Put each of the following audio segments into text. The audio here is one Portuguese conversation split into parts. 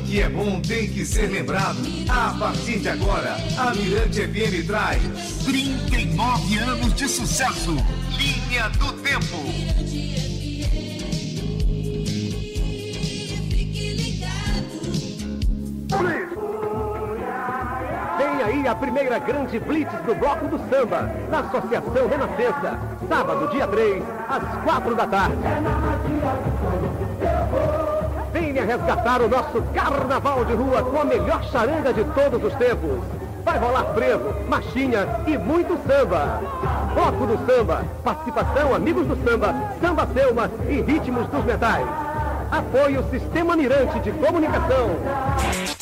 O que é bom tem que ser lembrado. A partir de agora, a Mirante FM traz 39 anos de sucesso. Linha do Tempo. Vem aí a primeira grande blitz do Bloco do Samba, na Associação Renascença. Sábado, dia 3, às 4 da tarde. Resgatar o nosso carnaval de rua com a melhor charanga de todos os tempos. Vai rolar frevo, marchinha e muito samba. Bloco do Samba, participação Amigos do Samba, Samba Selma e Ritmos dos Metais. Apoio Sistema Mirante de Comunicação.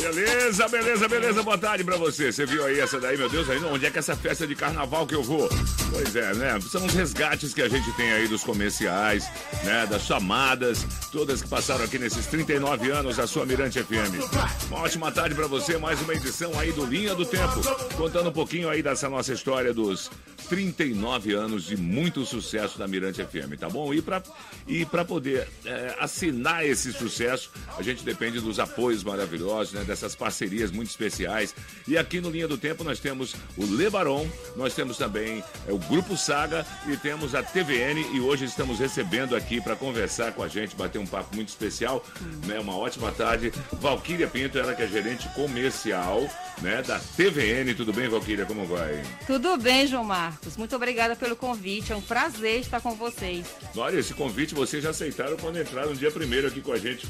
Beleza, beleza, beleza. Boa tarde pra você. Você viu aí essa daí, meu Deus, aí onde é que é essa festa de carnaval que eu vou? Pois é, né? São os resgates que a gente tem aí dos comerciais, né? Das chamadas, todas que passaram aqui nesses 39 anos da sua Mirante FM. Uma ótima tarde pra você, mais uma edição aí do Linha do Tempo, contando um pouquinho aí dessa nossa história dos 39 anos de muito sucesso da Mirante FM, tá bom? E para e pra poder é, assinar esse sucesso, a gente depende dos apoios maravilhosos, né? Dessas parcerias muito especiais. E aqui no Linha do Tempo nós temos o Lebaron, nós temos também é, o Grupo Saga e temos a TVN. E hoje estamos recebendo aqui para conversar com a gente, bater um papo muito especial, né? Uma ótima tarde. Valquíria Pinto, ela que é gerente comercial, né? Da TVN. Tudo bem, Valquíria? Como vai? Tudo bem, João Marcos. Muito obrigada pelo convite. É um prazer estar com vocês. Olha, esse convite vocês já aceitaram quando entraram no dia primeiro aqui com a gente,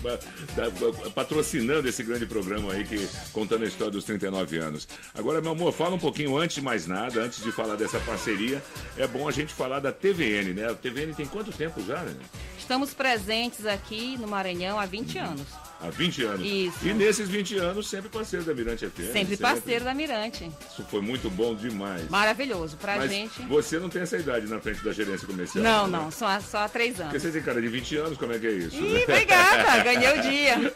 patrocinando esse grande programa aí, que, contando a história dos 39 anos. Agora, meu amor, fala um pouquinho antes de mais nada, antes de falar dessa parceria, é bom a gente falar da TVN, né? A TVN tem quanto tempo já, né? Estamos presentes aqui no Maranhão há 20 anos. Há 20 anos. Isso. E nesses 20 anos, sempre parceiro da Mirante FM. Sempre parceiro da Mirante. Isso foi muito bom demais. Maravilhoso. Pra Mas gente. você não tem essa idade na frente da gerência comercial. Não, né? não, só, só há três Porque anos. você tem cara de 20 anos, como é que é isso? Ih, obrigada, ganhei o dia.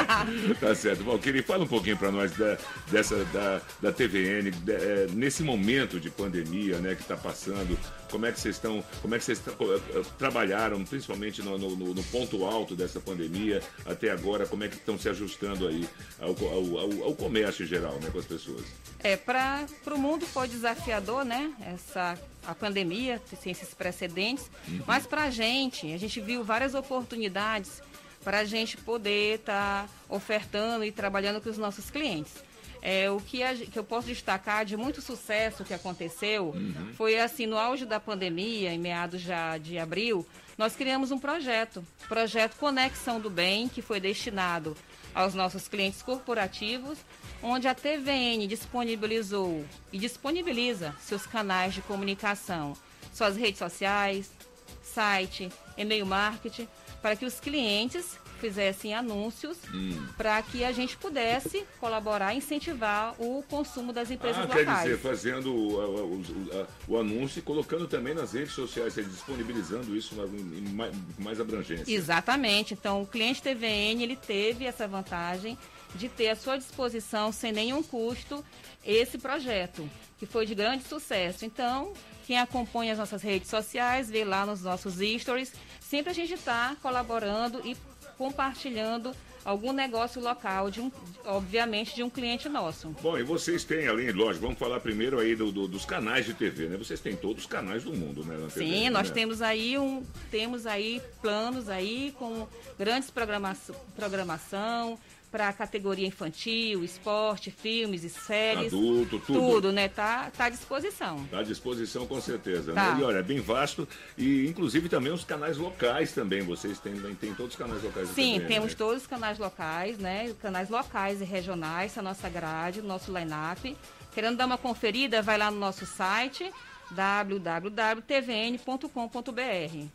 tá certo. Bom, queria fala um pouquinho para nós da, dessa da, da TVN, de- é, nesse momento de pandemia, né, que está passando. Como é que vocês estão, como é que vocês tra- eh, trabalharam, principalmente no, no- no- ponto alto dessa pandemia até agora? Como é que estão se ajustando aí ao, ao- ao- ao comércio em geral, né, com as pessoas? É, para o mundo foi desafiador, né? Essa a pandemia, sem esses precedentes. Mas para a gente, a gente viu várias oportunidades para a gente poder estar ofertando e trabalhando com os nossos clientes. É, o que, a que eu posso destacar de muito sucesso que aconteceu foi assim, no auge da pandemia, em meados já de abril, nós criamos um projeto, projeto Conexão do Bem, que foi destinado aos nossos clientes corporativos, onde a TVN disponibilizou e disponibiliza seus canais de comunicação, suas redes sociais, site, e-mail marketing, para que os clientes fizessem anúncios Hum. para que a gente pudesse colaborar e incentivar o consumo das empresas ah, quer locais. dizer, fazendo o, o- o- anúncio e colocando também nas redes sociais, seja, disponibilizando isso em mais, mais abrangência. Exatamente. Então, o cliente TVN ele teve essa vantagem de ter à sua disposição, sem nenhum custo, esse projeto, que foi de grande sucesso. Então, quem acompanha as nossas redes sociais, vê lá nos nossos stories, sempre a gente está colaborando e compartilhando algum negócio local, de um, obviamente, de um cliente nosso. Bom, e vocês têm, além, lógico, vamos falar primeiro aí do- do- dos canais de TV, né? Vocês têm todos os canais do mundo, né? na TV, Sim, nós né? temos aí um, temos aí planos aí com grandes programação, programação para a categoria infantil, esporte, filmes e séries. Adulto, tudo. Tudo, né? Tá, tá à disposição. Está à disposição, com certeza. Tá. Né? E olha, é bem vasto. E inclusive também os canais locais também. Vocês têm, têm todos os canais locais Sim, TV, temos né? todos os canais locais, né? Canais locais e regionais, é a nossa grade, o nosso line-up. Querendo dar uma conferida, vai lá no nosso site www.tvn.com.br.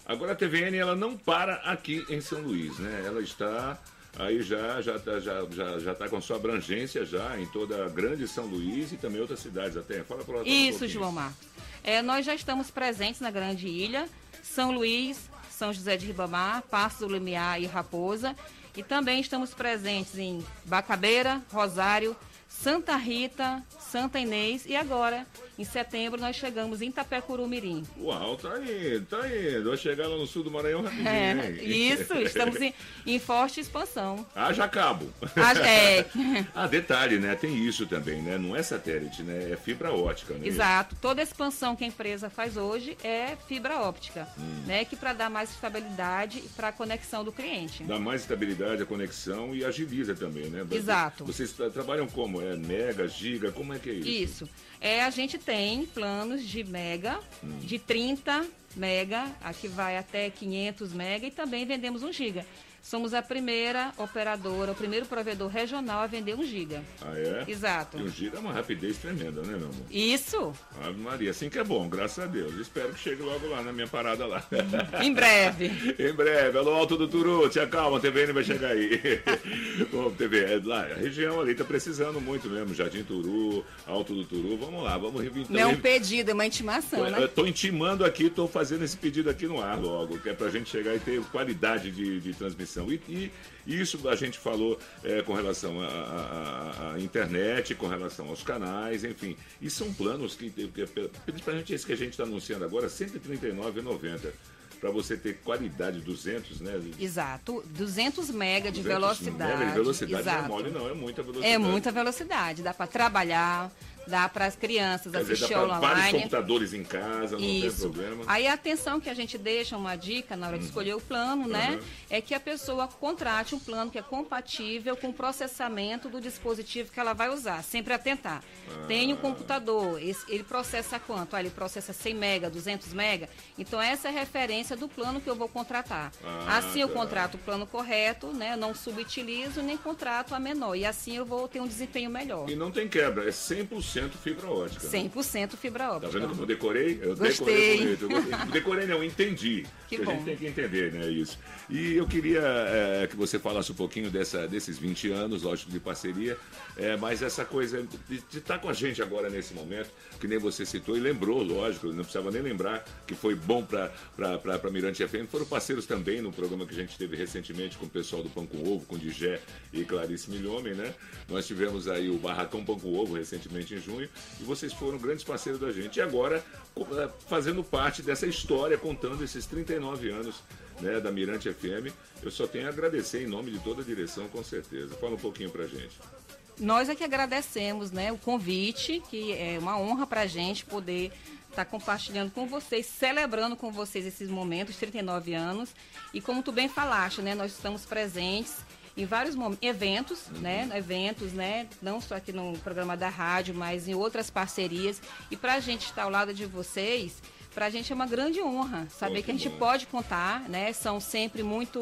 Agora a TVN ela não para aqui em São Luís, né? Ela está aí já já tá, já, já, já tá com sua abrangência já em toda a grande São Luís e também outras cidades até. Fala para Isso, João Marcos. É, nós já estamos presentes na Grande Ilha, São Luís, São José de Ribamar, Passos do Lumiar e Raposa. E também estamos presentes em Bacabeira, Rosário, Santa Rita, Santa Inês e agora, em setembro, nós chegamos em Itapecuru-Mirim. Uau, tá indo, tá indo. Vai chegar lá no sul do Maranhão rapidinho, É, isso, estamos em, em forte expansão. Haja cabo. Ah, é, Ah, detalhe, né? Tem isso também, né? Não é satélite, né? É fibra ótica, né? exato. Toda a expansão que a empresa faz hoje é fibra óptica, Hum. né? Que para dar mais estabilidade para a conexão do cliente. Dá mais estabilidade à conexão e agiliza também, né? Exato. Vocês tra- trabalham como? É mega, giga? Como é que é isso? Isso. É, a gente tem planos de mega, Hum. de 30 mega, aqui vai até 500 mega e também vendemos 1 giga. Somos a primeira operadora, o primeiro provedor regional a vender 1 giga. Ah, é? Exato. E um giga é uma rapidez tremenda, né, meu amor? Isso, Ave Maria, assim que é bom, graças a Deus. Espero que chegue logo lá na minha parada lá. em breve. em breve, alô Alto do Turu, te acalma, a TVN vai chegar aí. Bom, TV, é lá, a região ali tá precisando muito mesmo, Jardim Turu, Alto do Turu, vamos lá, vamos revintar. Não é um pedido, é uma intimação, Eu né? tô intimando aqui, tô fazendo esse pedido aqui no ar logo, que é pra gente chegar e ter qualidade de, de transmissão. E, e isso a gente falou é, com relação à- internet, com relação aos canais, enfim. E são planos que, principalmente esse que a gente está anunciando agora, R$ 139,90. Para você ter qualidade 200, né? Exato, 200 mega de 200 velocidade. mega de velocidade não é Exato. mole, não, é muita velocidade. É muita velocidade, dá para trabalhar, dá para as crianças Quer dizer, assistir dá aula pra vários online. computadores em casa, não tem Isso. problema. Aí a atenção que a gente deixa, uma dica na hora de escolher o plano, né? Uhum. É que a pessoa contrate um plano que é compatível com o processamento do dispositivo que ela vai usar. Sempre atentar. Ah. Tem um computador, ele processa quanto? Ah, ele processa 100 mega, 200 mega. Então essa é a referência do plano que eu vou contratar. Ah, assim eu tá. contrato o plano correto, né? Eu não subutilizo nem contrato a menor. E assim eu vou ter um desempenho melhor. E não tem quebra, é 100% fibra ótica. né? 100% fibra Tá óptica. vendo como eu decorei? Eu Gostei. decorei. Eu. Decorei não, entendi. Que a gente bom. tem que entender, né, isso. E eu queria é, que você falasse um pouquinho dessa, desses 20 anos, lógico, de parceria, é, mas essa coisa de estar com a gente agora nesse momento, que nem você citou e lembrou, lógico, não precisava nem lembrar que foi bom para Mirante FM. Foram parceiros também no programa que a gente teve recentemente com o pessoal do Pão com Ovo, com Digé e Clarice Milhomem, né? Nós tivemos aí o Barracão Pão com Ovo recentemente em junho e vocês foram grandes parceiros da gente. E agora eh, fazendo parte dessa história, contando esses 39 anos né, da Mirante FM. Eu só tenho a agradecer em nome de toda a direção, com certeza. Fala um pouquinho pra gente. Nós é que agradecemos né, o convite, que é uma honra para a gente poder estar compartilhando com vocês, celebrando com vocês esses momentos, 39 anos. E como tu bem falaste, né, nós estamos presentes em vários eventos, né, eventos, né, não só aqui no programa da rádio, mas em outras parcerias. E para a gente estar ao lado de vocês, para a gente é uma grande honra saber Pô, que a gente bom. pode contar, né, são sempre muito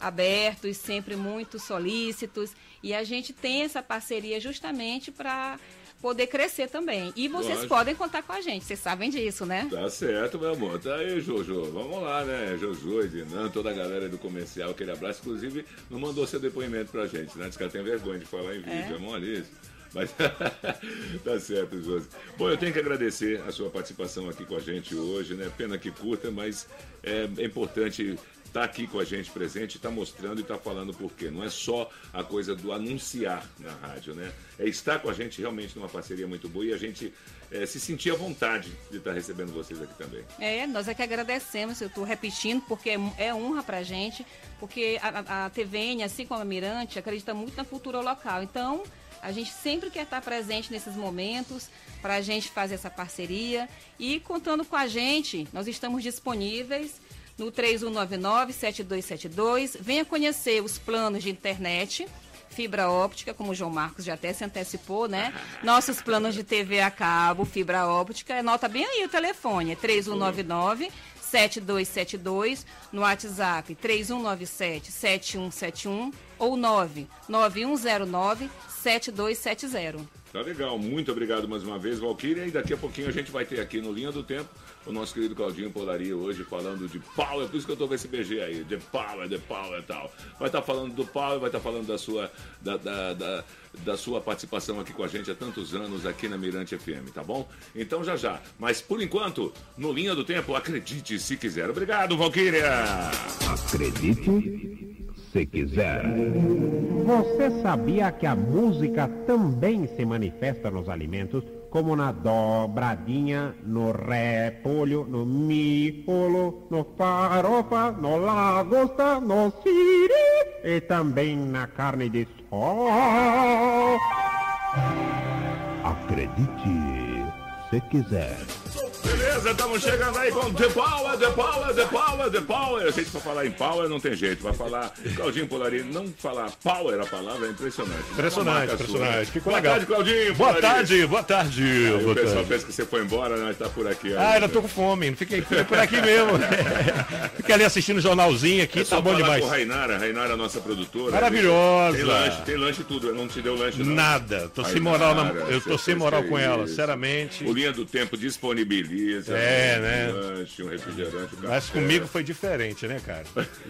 abertos, sempre muito solícitos. E a gente tem essa parceria justamente para poder crescer também. E vocês Lógico. podem contar com a gente, vocês sabem disso, né? Tá certo, meu amor. Tá aí, Jojo. Vamos lá, né? Jojo, Edinan, toda a galera do comercial, aquele abraço. Inclusive, não mandou seu depoimento pra gente, né? Diz que ela tem vergonha de falar em vídeo. É, É? isso. Mas tá certo, Josi. Bom, eu tenho que agradecer a sua participação aqui com a gente hoje, né? Pena que curta, mas é, é importante estar aqui com a gente presente, estar mostrando e estar falando por quê. Não é só a coisa do anunciar na rádio, né? É estar com a gente realmente numa parceria muito boa e a gente é, se sentir à vontade de estar recebendo vocês aqui também. É, nós é que agradecemos, eu estou repetindo, porque é, é honra pra gente, porque a, a- a TVN, assim como a Mirante, acredita muito na cultura local. Então, a gente sempre quer estar presente nesses momentos para a gente fazer essa parceria. E contando com a gente, nós estamos disponíveis no 3199-7272. Venha conhecer os planos de internet. Fibra óptica, como o João Marcos já até se antecipou, né? Nossos planos de TV a cabo, fibra óptica. Anota bem aí o telefone, é 3199 7272 no WhatsApp 3197 7171 ou 99109 7270. Tá legal, muito obrigado mais uma vez, Valquíria. E daqui a pouquinho a gente vai ter aqui no Linha do Tempo o nosso querido Claudinho Polaria hoje falando de power, por isso que eu tô com esse BG aí, de power, de power e tal. Vai estar falando do power, vai estar falando da sua, da, da, da, da sua participação aqui com a gente há tantos anos aqui na Mirante FM, tá bom? Então já já. Mas por enquanto, no Linha do Tempo, acredite se quiser. Obrigado, Valquíria! Acredite se quiser. Você sabia que a música também se manifesta nos alimentos, como na dobradinha, no ré, polho, no mi, rolo, no farofa, no lagosta, no siri e também na carne de sol. Acredite, se quiser. Beleza, estamos chegando aí com The Power, The Power, The Power, The Power. A gente pra falar em Power não tem jeito. Vai falar, Claudinho Polari, não falar Power a palavra é impressionante. Impressionante, impressionante. Ficou boa legal. tarde, Claudinho. Boa Polari. tarde, boa tarde. Aí o boa pessoal tarde. pensa que você foi embora, nós tá por aqui. Ah, ainda tô com fome, não fiquei, fiquei por aqui mesmo. Fiquei ali assistindo o jornalzinho aqui, É tá bom demais. com Rainara, Rainara é a nossa produtora. Maravilhosa. Tem lanche, tem lanche tudo. Não te deu lanche, não. Nada, tô sem Rainara, moral, na, eu tô sem moral com ela, isso. sinceramente. O Linha do Tempo disponibiliza É, um né? lanche, um refrigerante. um Mas comigo foi diferente, né, cara?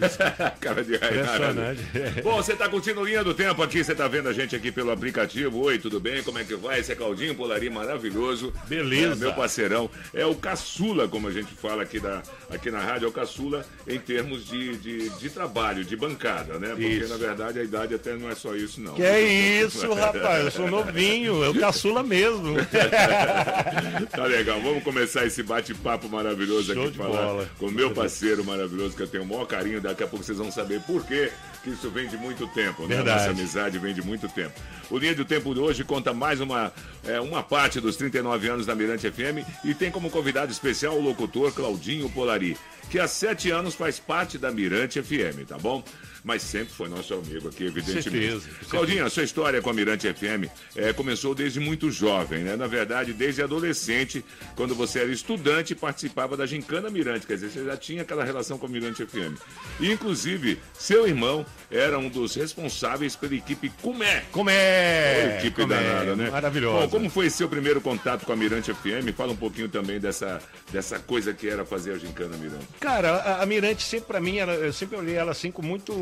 Cara de Rainara. né? Impressionante. Bom, você tá curtindo Linha do Tempo aqui, você tá vendo a gente aqui pelo aplicativo. Oi, tudo bem? Como é que vai? Esse é Claudinho Polari, maravilhoso. Beleza. É, meu parceirão. É o caçula, como a gente fala aqui, da, aqui na rádio, é o caçula em termos de, de, de trabalho, de bancada, né? Porque, Isso. na verdade, a idade até não é só isso, não. Que é isso, rapaz? Eu sou novinho, eu caçula mesmo. Tá legal, vamos começar esse bate-papo maravilhoso Show aqui, de falar bola. com o meu parceiro maravilhoso, que eu tenho o maior carinho, daqui a pouco vocês vão saber por quê que isso vem de muito tempo, né? Verdade. Nossa amizade vem de muito tempo. O Linha do Tempo de hoje conta mais uma, é, uma parte dos 39 anos da Mirante FM e tem como convidado especial o locutor Claudinho Polari, que há sete anos faz parte da Mirante FM, tá bom? Mas sempre foi nosso amigo aqui, evidentemente. certeza. Claudinho, a sua história com a Mirante FM é, começou desde muito jovem, né? Na verdade, desde adolescente, quando você era estudante e participava da Gincana Mirante, quer dizer, você já tinha aquela relação com a Mirante FM. E, inclusive, seu irmão era um dos responsáveis pela equipe Cumé. Como é? equipe Como é? danada, né? Maravilhosa. Bom, como foi seu primeiro contato com a Mirante FM? Fala um pouquinho também dessa, dessa coisa que era fazer a Gincana Mirante. Cara, a, a Mirante sempre pra mim, ela- eu sempre olhei ela assim com muito,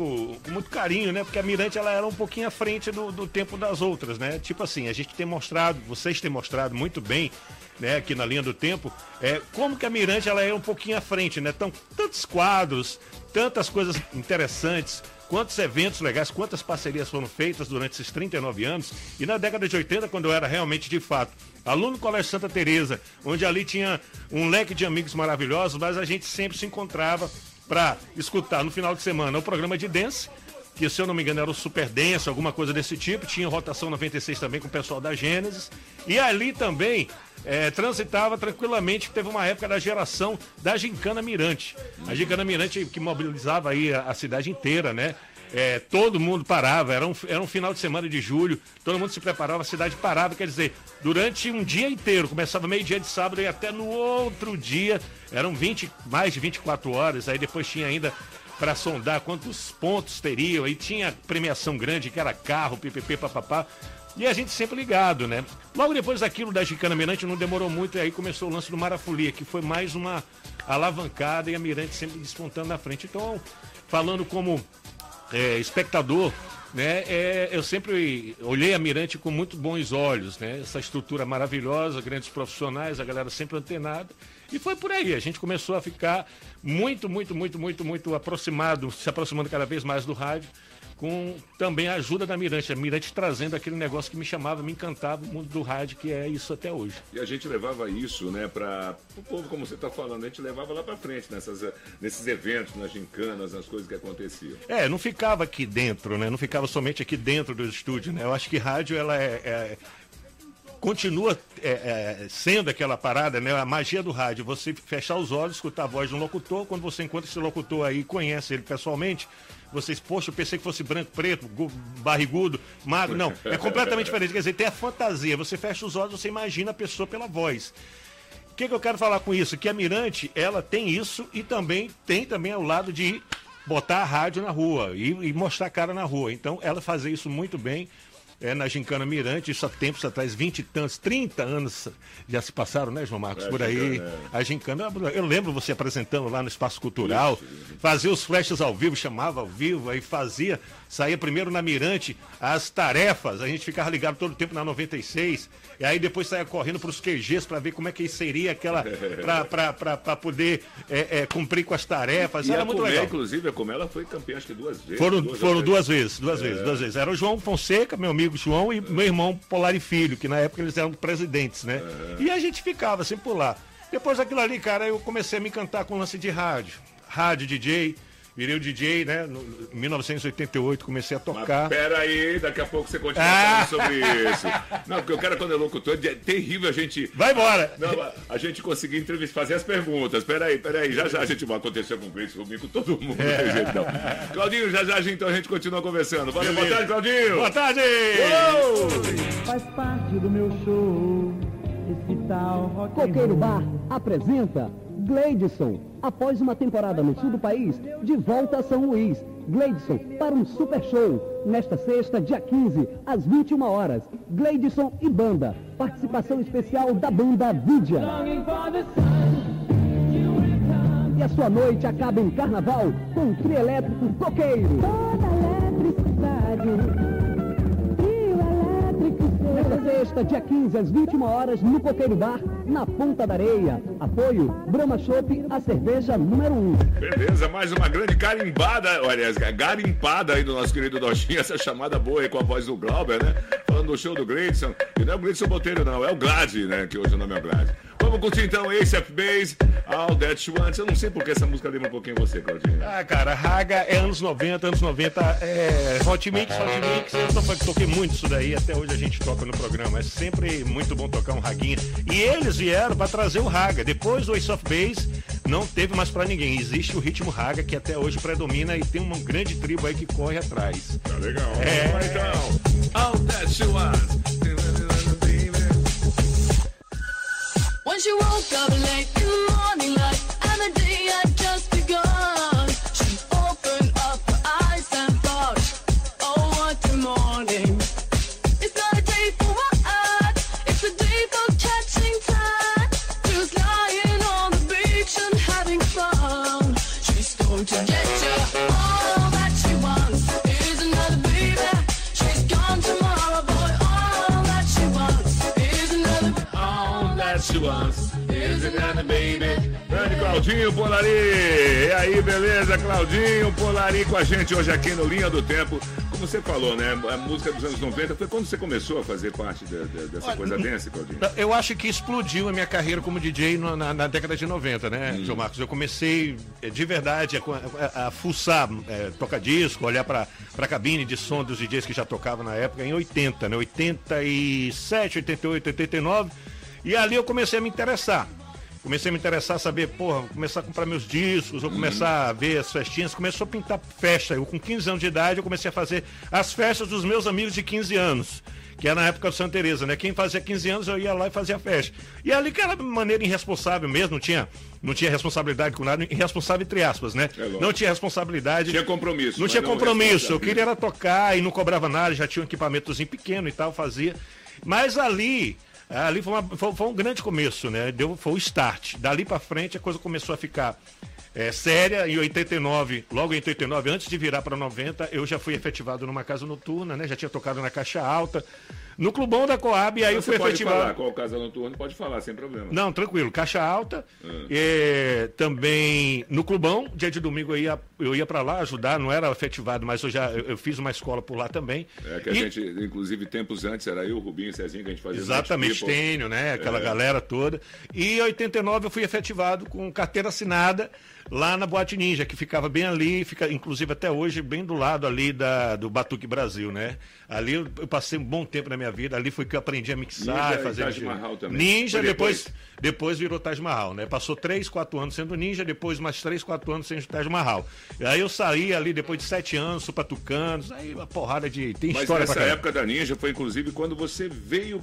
muito carinho, né? Porque a Mirante ela era um pouquinho à frente do, do tempo das outras, né? Tipo assim, a gente tem mostrado, vocês têm mostrado muito bem, né? Aqui na linha do tempo, é como que a Mirante ela é um pouquinho à frente, né? Tão, tantos quadros, tantas coisas interessantes. Quantos eventos legais, quantas parcerias foram feitas durante esses 39 anos. E na década de 80, quando eu era realmente de fato aluno do Colégio Santa Teresa, onde ali tinha um leque de amigos maravilhosos, mas a gente sempre se encontrava para escutar. No final de semana o programa de dance, que se eu não me engano era o Super Dance, alguma coisa desse tipo, tinha rotação 96 também com o pessoal da Gênesis, e ali também eh, transitava tranquilamente, teve uma época da geração da Gincana Mirante, a Gincana Mirante que mobilizava aí a, a cidade inteira, né? É, todo mundo parava, era um, era um final de semana de julho, todo mundo se preparava, a cidade parava, quer dizer, durante um dia inteiro, começava meio-dia de sábado e até no outro dia, eram 20, mais de 24 horas, aí depois tinha ainda para sondar quantos pontos teriam, aí tinha premiação grande, que era carro, ppp, papapá. E a gente sempre ligado, né? Logo depois daquilo da Gicana Mirante, não demorou muito, e aí começou o lance do Marafolia, que foi mais uma alavancada e a Mirante sempre despontando na frente. Então, falando como é, espectador, né, é, eu sempre olhei a Mirante com muito bons olhos, né? Essa estrutura maravilhosa, grandes profissionais, a galera sempre antenada. E foi por aí, a gente começou a ficar muito, muito, muito, muito, muito aproximado, se aproximando cada vez mais do rádio, com também a ajuda da Mirante. A Mirante trazendo aquele negócio que me chamava, me encantava, o mundo do rádio, que é isso até hoje. E a gente levava isso, né, para o povo, como você está falando, a gente levava lá para frente, nessas, nesses eventos, nas gincanas, nas coisas que aconteciam. É, não ficava aqui dentro, né? Não ficava somente aqui dentro do estúdio, né? Eu acho que rádio, ela é... é- continua é, é, sendo aquela parada, né? A magia do rádio, você fechar os olhos, escutar a voz de um locutor, quando você encontra esse locutor aí, conhece ele pessoalmente, vocês, poxa, eu pensei que fosse branco, preto, gu- barrigudo, magro, não, é completamente diferente, quer dizer, tem a fantasia, você fecha os olhos, você imagina a pessoa pela voz. O que, que eu quero falar com isso? Que a Mirante, ela tem isso e também tem também ao lado de botar a rádio na rua e, e mostrar a cara na rua. Então, ela fazer isso muito bem. É, na Gincana Mirante, isso há tempos atrás, 20 e tantos, 30 anos já se passaram, né, João Marcos? É, por aí. Gincana, é. A Gincana, eu lembro você apresentando lá no Espaço Cultural, fazia os flashes ao vivo, chamava ao vivo, aí fazia, saía primeiro na Mirante, as tarefas, a gente ficava ligado todo o tempo na 96, e aí depois saía correndo para os QGs para ver como é que seria aquela, para poder é, é, cumprir com as tarefas. E Era a muito Comé, legal. inclusive, a Comé, ela foi campeã acho que duas vezes. Foram, duas foram duas vezes, duas vezes, duas vezes. Era o João Fonseca, meu amigo João, e meu irmão Polari Filho, que na época eles eram presidentes, né? E a gente ficava sempre por lá. Depois daquilo ali, cara, eu comecei a me encantar com lance de rádio. Rádio DJ, virei o DJ, né? No, em 1988 comecei a Mas tocar. pera aí, daqui a pouco você continua Ah! falando sobre isso. Não, porque o cara quando é locutor, é terrível a gente... Vai embora! Não, a- gente conseguir entrevistar, fazer as perguntas. Peraí, peraí, já já a gente vai acontecer com o Gleice, comigo, com todo mundo. É. Não tem jeito, não. Claudinho, já já então a gente continua conversando. Valeu, boa tarde, Claudinho. Boa tarde! Faz parte do meu show. Esse tal Coqueiro. Bar apresenta Gleidson. Após uma temporada no sul do país, de volta a São Luís. Gleidson para um super show. Nesta sexta, dia 15, às 21 horas. Gleidson e banda. Participação especial da banda Vidia. E a sua noite acaba em carnaval com o trio elétrico Coqueiro. Toda eletricidade, Nesta sexta, dia 15, às 21 horas, no Coqueiro Bar, na Ponta da Areia. Apoio Brahma Chopp, a cerveja número 1. Beleza, mais uma grande garimbada, olha, garimpada aí do nosso querido Dojinho, essa chamada boa aí com a voz do Glauber, né? Falando do show do Gleidson. E não é o Gleidson Botelho, não, é o Glad, né? Que hoje o nome é Glad. Vamos curtir então Ace of Base, All That She Wants. Eu não sei porque essa música lembra um pouquinho você, Claudinho. Ah, cara, Raga é anos 90, anos 90 é Hot Mix, Hot Mix. Eu to- toquei muito isso daí, até hoje a gente toca no programa. É sempre muito bom tocar um raguinha. E eles vieram para trazer o Raga. Depois do Ace of Base, não teve mais para ninguém. Existe o ritmo Raga que até hoje predomina e tem uma grande tribo aí que corre atrás. Tá legal. É. Vamos lá, então. All That She Wants. She woke up late in the morning light Claudinho Polari. E aí, beleza? Claudinho Polari com a gente hoje aqui no Linha do Tempo. Como você falou, né? A música dos anos 90 foi quando você começou a fazer parte de- de- dessa coisa dance, Claudinho? Eu acho que explodiu a minha carreira como DJ no- na, na década de 90, né, João Marcos? Eu comecei eh, de verdade a, a, a fuçar, eh, tocar disco, olhar para a cabine de som dos DJs que já tocavam na época, em 80, né? 87, 88, 89. E ali eu comecei a me interessar. Comecei a me interessar, saber, porra, começar a comprar meus discos, ou começar a ver as festinhas. Começou a pintar festa. Eu, com 15 anos de idade, eu comecei a fazer as festas dos meus amigos de 15 anos. Que era na época do Santa Teresa, né? Quem fazia 15 anos, eu ia lá e fazia a festa. E ali, aquela maneira irresponsável mesmo, não tinha, não tinha responsabilidade com nada, irresponsável entre aspas, né? É não tinha responsabilidade. Tinha compromisso. Não tinha compromisso. Eu queria era tocar e não cobrava nada, já tinha um equipamentozinho pequeno e tal, fazia. Mas ali, ali foi, uma- foi- foi um grande começo, né? Deu, foi o start. Dali pra frente a coisa começou a ficar é, séria. Em 89, logo em 89, antes de virar para 90, eu já fui efetivado numa casa noturna, né? Já tinha tocado na Caixa Alta, no Clubão da Coab, e aí eu Você fui pode efetivado. falar qual casa noturno, pode falar, sem problema. Não, tranquilo. Caixa alta. É, também no clubão, dia de domingo eu ia, eu ia para lá ajudar, não era efetivado, mas eu já eu, eu fiz uma escola por lá também. É que a E- gente, inclusive, tempos antes, era eu, o Rubinho e o Cezinho, que a gente fazia Exatamente. Stênio, né? Aquela É. galera toda. E em 89 eu fui efetivado com carteira assinada lá na Boate Ninja, que ficava bem ali, fica inclusive até hoje bem do lado ali da, do Batuque Brasil, né? Ali eu, eu passei um bom tempo na minha vida, ali foi que eu aprendi a mixar, Ninja fazer Taj Mahal também. Ninja, depois, depois? depois virou Taj Mahal, né? Passou 3, 4 anos sendo ninja, depois mais 3, 4 anos sendo Taj Mahal. E aí eu saí ali depois de 7 anos, pra Tucanos, aí uma porrada de. Tem Mas história nessa caramba. época da Ninja foi, inclusive, quando você veio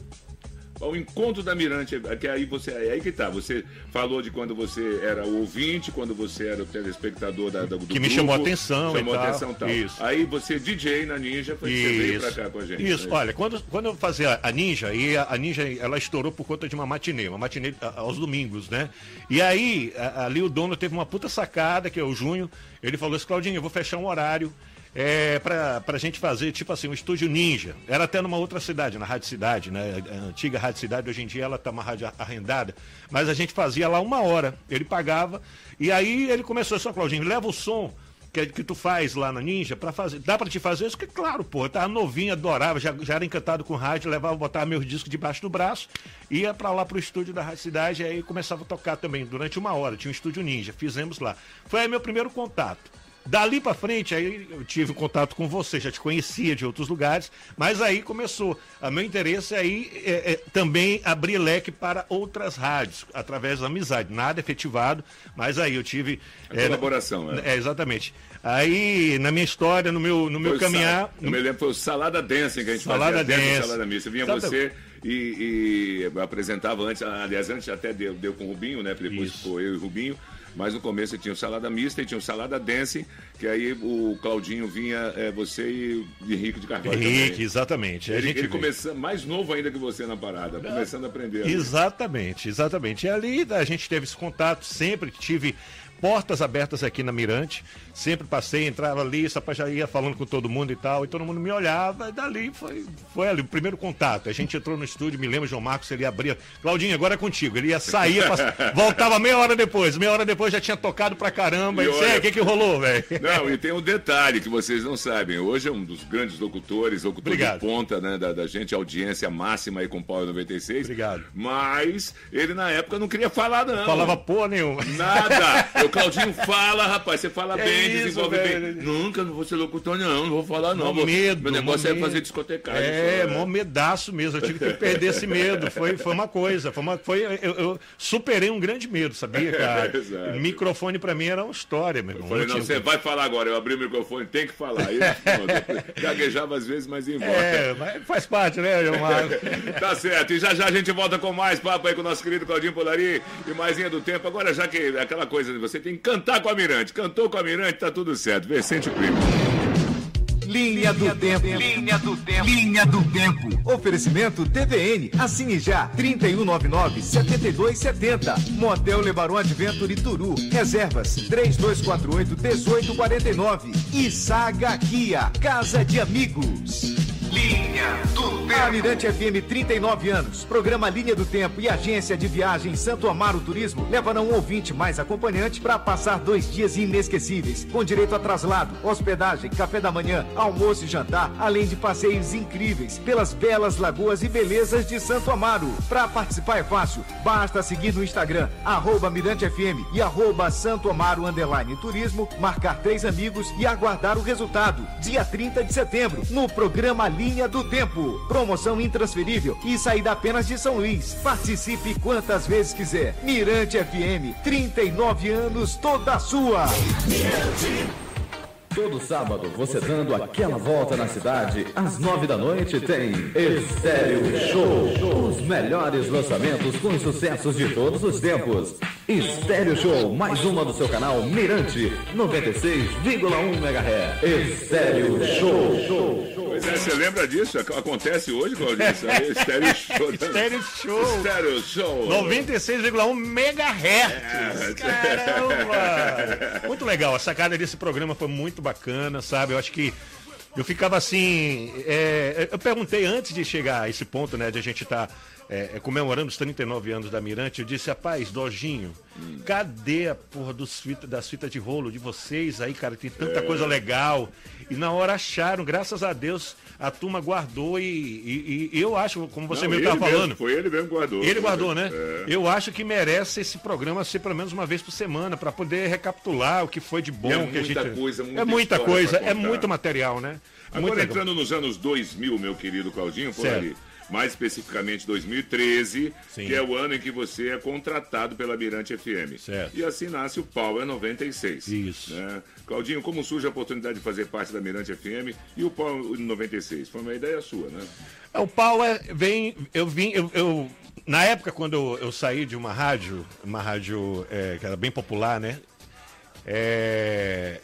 ao encontro da Mirante, que aí você, é aí que tá, você falou de quando você era o ouvinte, quando você era o telespectador da, do Que me grupo, chamou a atenção e chamou a tal. atenção e tal. Isso. Aí você DJ na Ninja, foi que você veio pra cá com a gente. Isso, né? olha, quando, quando eu fazia a Ninja, e a, a Ninja ela estourou por conta de uma matinê, uma matinê aos domingos, né? E aí, a- ali o dono teve uma puta sacada, que é o Junho, ele falou assim, Claudinho, eu vou fechar um horário é, pra, pra gente fazer, tipo assim, um estúdio ninja. Era até numa outra cidade, na Rádio Cidade, né? A antiga Rádio Cidade, hoje em dia ela tá uma rádio arrendada. Mas a gente fazia lá uma hora. Ele pagava. E aí ele começou só, Claudinho, leva o som que, que tu faz lá na Ninja pra fazer. Dá pra te fazer isso? Que claro, pô, tava novinho, adorava, já, já era encantado com rádio, levava, botava meus discos debaixo do braço, ia pra lá pro estúdio da Rádio Cidade, aí começava a tocar também durante uma hora. Tinha um estúdio Ninja, fizemos lá. Foi aí meu primeiro contato. Dali pra frente, aí eu tive contato com você, já te conhecia de outros lugares, mas aí começou. A meu interesse aí é, é, também abrir leque para outras rádios, através da amizade. Nada efetivado, mas aí eu tive. A colaboração, né? É, exatamente. Aí, na minha história, no meu, no meu Foi caminhar. Sa- Eu me lembro, foi o Salada Dancing que a gente Salada fazia Dance. Salada Missa. Vinha você e, e apresentava antes, aliás, antes até deu, deu com o Rubinho, né? Depois Isso. ficou eu e o Rubinho. Mas no começo tinha o Salada Mista e tinha o Salada Dance, que aí o Claudinho vinha, é, você e o Henrique de Carvalho. Henrique, também. exatamente. A Ele, gente ele vê. começando, mais novo ainda que você na parada, começando a aprender. Exatamente, exatamente. E ali a gente teve esse contato, sempre que tive portas abertas aqui na Mirante, sempre passei, entrava ali, já ia falando com todo mundo e tal, e todo mundo me olhava, e dali foi, foi ali o primeiro contato. A gente entrou no estúdio, me lembro, João Marcos, ele abria, Claudinho, agora é contigo. Ele ia sair, passa- voltava meia hora depois, meia hora depois já tinha tocado pra caramba, E e olha- "É, o que que rolou, velho? Não, e tem um detalhe que vocês não sabem. Hoje é um dos grandes locutores, locutor Obrigado. de ponta, né, da, da gente, audiência máxima aí com o Power 96. Obrigado. Mas ele na época não queria falar, não. Falava porra nenhuma. Nada. o Claudinho fala, rapaz, você fala É bem, isso, desenvolve velho. bem. Nunca, não vou ser locutor, não, não vou falar, não. Vou- medo. Meu negócio é fazer discotecagem. É, só, né? mó medaço mesmo. Eu tive que perder esse medo. Foi, foi uma coisa. Foi uma, foi, eu, eu superei um grande medo, sabia, cara? Exato. microfone pra mim era uma história, meu irmão. Falei, Eu não, tinha- você vai falar agora. Eu abri o microfone, tem que falar. Pronto. gaguejava às vezes, mas ia embora. É, mas faz parte, né, Gilmar? Tá certo, e já já a gente volta com mais papo aí com o nosso querido Claudinho Polari e mais linha do tempo. Agora, já que é aquela coisa de você tem que cantar com a Mirante, cantou com a Mirante, tá tudo certo. Vicente Primo. Linha do Tempo. Linha do Tempo. Linha do Tempo. Oferecimento TVN. Assine já. 3199-7270. Motel Lebaron Adventure Turu. Reservas 3248-1849. E Saga Kia. Casa de Amigos. Linha do Tempo. Almirante FM 39 anos. Programa Linha do Tempo e Agência de Viagem Santo Amaro Turismo levarão um ouvinte mais acompanhante para passar dois dias inesquecíveis, com direito a traslado, hospedagem, café da manhã, almoço e jantar, além de passeios incríveis pelas belas lagoas e belezas de Santo Amaro. Para participar é fácil, basta seguir no Instagram, arroba Mirante FM e arroba Santo Amaro Underline Turismo, marcar três amigos e aguardar o resultado. Dia 30 de setembro, no programa Linha do Tempo. Promoção intransferível e saída apenas de São Luís. Participe quantas vezes quiser. Mirante FM, 39 anos, toda sua. Todo sábado, você dando aquela volta na cidade, às nove da noite tem Estéreo Show. Os melhores lançamentos com os sucessos de todos os tempos. Estéreo Show, mais uma do seu canal Mirante, 96,1 MHz. Estéreo Show. Pois é, você lembra disso? Ac- Acontece hoje, Claudinho? Estéreo Show. Estéreo Show. Estéreo Show. 96,1 megahertz. É. Caramba! Muito legal. A sacada desse programa foi muito bacana, sabe? Eu acho que eu ficava assim. é, eu perguntei antes de chegar a esse ponto, né, de a gente estar comemorando os 39 anos da Mirante, eu disse, rapaz, Dojinho, cadê a porra dos fita, das fitas de rolo de vocês aí, cara? Tem tanta coisa legal. E na hora acharam, graças a Deus, a turma guardou e, e- e eu acho, como você Não, mesmo estava falando. Foi ele mesmo que guardou. Ele guardou, né? É. Eu acho que merece esse programa ser pelo menos uma vez por semana, para poder recapitular o que foi de bom. E é que a muita gente... coisa, muita É muita coisa, é muito material, né? Agora muito legal. entrando nos anos 2000, meu querido Claudinho, por Certo. ali. Mais especificamente 2013, Sim. que é o ano em que você é contratado pela Mirante FM. Certo. E assim nasce o Power 96. Isso. Né? Claudinho, como surge a oportunidade de fazer parte da Mirante FM e o Power 96? Foi uma ideia sua, né? É, O Power vem. Eu vim. Eu, eu- na época, quando eu, eu saí de uma rádio, uma rádio é, que era bem popular, né? É,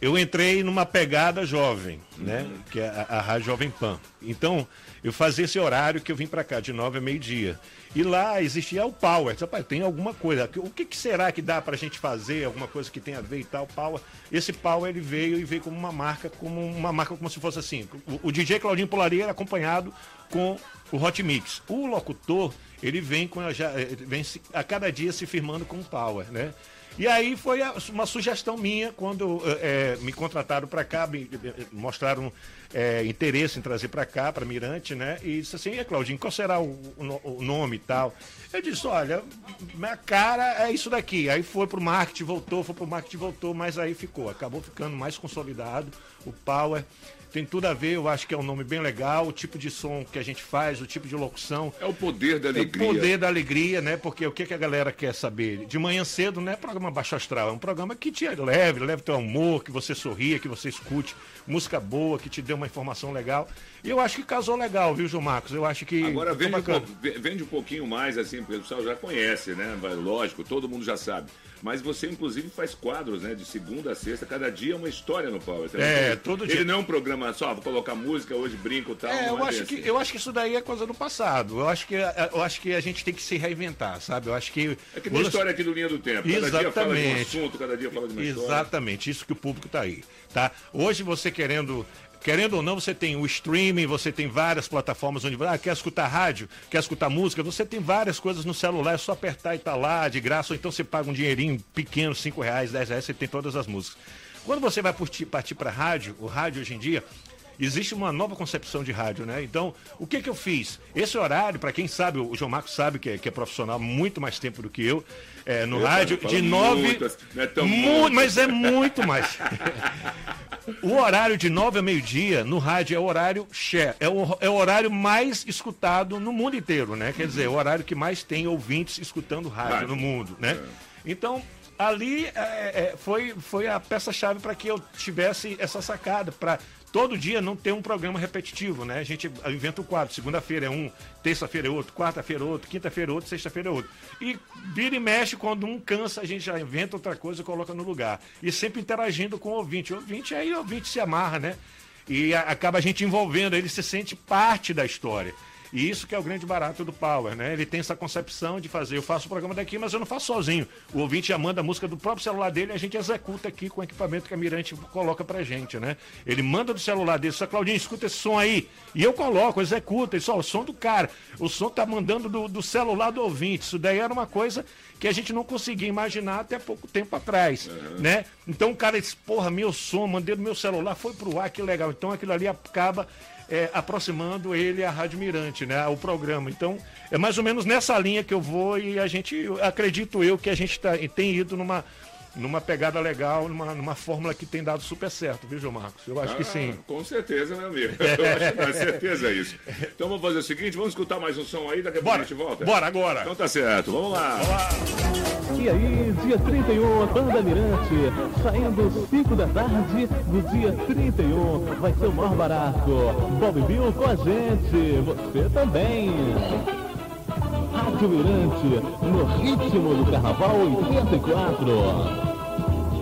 eu entrei numa pegada jovem, né? Que é a, a Rádio Jovem Pan. Então, eu fazia esse horário que eu vim pra cá, de nove a meio-dia. E lá existia o Power. Rapaz, tem alguma coisa. O que, que será que dá pra gente fazer? Alguma coisa que tem a ver e tal, Power. Esse Power ele veio e veio como uma marca, como uma marca como se fosse assim. O, o DJ Claudinho Polaria era acompanhado com o Hot Mix. O locutor, ele vem com a, já, ele vem a cada dia se firmando com o Power, né? E aí foi a- uma sugestão minha quando eh, eh, me contrataram para cá, me, eh, mostraram eh, interesse em trazer para cá, para Mirante, né? E disse assim, e Claudinho, qual será o, o o nome e tal? Eu disse, olha, minha cara é isso daqui. Aí foi pro marketing, voltou, foi pro marketing, voltou, mas aí ficou. Acabou ficando mais consolidado, o Power. Tem tudo a ver, eu acho que é um nome bem legal, o tipo de som que a gente faz, o tipo de locução. É o poder da É o alegria. poder da alegria, né? Porque o que, que a galera quer saber? De manhã cedo não é programa baixo astral, é um programa que te leve, leve teu amor, que você sorria, que você escute música boa, que te dê uma informação legal. E eu acho que casou legal, viu, João Marcos? Eu acho que. Agora vende um, pouco- vende um pouquinho mais, assim, porque o pessoal já conhece, né? Lógico, todo mundo já sabe. Mas você, inclusive, faz quadros, né? De segunda a sexta, cada dia é uma história no Power. É, ele- todo Ele dia. não é um programa só, vou colocar música, hoje brinco e tal. É, eu acho, bem que, assim. eu acho que isso daí é coisa do passado. Eu acho que, eu acho que a gente tem que se reinventar, sabe? Eu acho que. É que nem a história aqui do Linha do Tempo. Cada dia fala de um Exatamente. assunto, cada dia fala de uma história. Exatamente, isso que o público está aí, tá? Hoje você querendo, querendo ou não, você tem o streaming, você tem várias plataformas onde, ah, quer escutar rádio, quer escutar música, você tem várias coisas no celular, é só apertar e tá lá, de graça, ou então você paga um dinheirinho pequeno, 5 reais, 10 reais, você tem todas as músicas. Quando você vai partir, para rádio, o rádio hoje em dia, existe uma nova concepção de rádio, né? Então, o que que eu fiz? Esse horário, para quem sabe, o João Marcos sabe que é, que é profissional muito mais tempo do que eu, é, no Eu rádio, de nove... é Mu- mas é muito mais. o horário de 9 a meio-dia no rádio é o horário share, é o, é o horário mais escutado no mundo inteiro, né? Quer dizer, é o horário que mais tem ouvintes escutando rádio, Rádio. no mundo, né? Então, ali é, é, foi, foi a peça-chave para que eu tivesse essa sacada, para todo dia não ter um programa repetitivo, né? A gente inventa um quadro, segunda-feira é um, terça-feira é outro, quarta-feira é outro, quinta-feira é outro, sexta-feira é outro. E vira e mexe, quando um cansa, a gente já inventa outra coisa e coloca no lugar. E sempre interagindo com o ouvinte. O ouvinte aí, o ouvinte se amarra, né? E acaba a gente envolvendo, ele se sente parte da história. E isso que é o grande barato do Power, né? Ele tem essa concepção de fazer, eu faço o programa daqui, mas eu não faço sozinho. O ouvinte já manda a música do próprio celular dele e a gente executa aqui com o equipamento que a Mirante coloca pra gente, né? Ele manda do celular dele, só Claudinho, escuta esse som aí. E eu coloco, executa, isso, ó, o som do cara. O som tá mandando do, do celular do ouvinte. Isso daí era uma coisa que a gente não conseguia imaginar até pouco tempo atrás, né? Então o cara disse, porra, meu som, mandei do meu celular, foi pro ar, que legal. Então aquilo ali acaba é, aproximando ele à Rádio Mirante, né? O programa. Então, é mais ou menos nessa linha que eu vou e a gente, acredito eu que a gente tá, tem ido numa, numa pegada legal, numa, numa fórmula que tem dado super certo, viu, João Marcos? Eu acho que Ah, sim. Com certeza, meu amigo. Eu acho que com certeza é isso. Então vamos fazer o seguinte, vamos escutar mais um som aí, daqui a pouco Bora, a gente volta. bora agora. Então tá certo, vamos lá. E aí, dia 31, Banda Mirante, saindo 5 da tarde do dia 31, vai ser o maior barato. Bob Bill com a gente, você também. Rádio Mirante, no ritmo do Carnaval 84.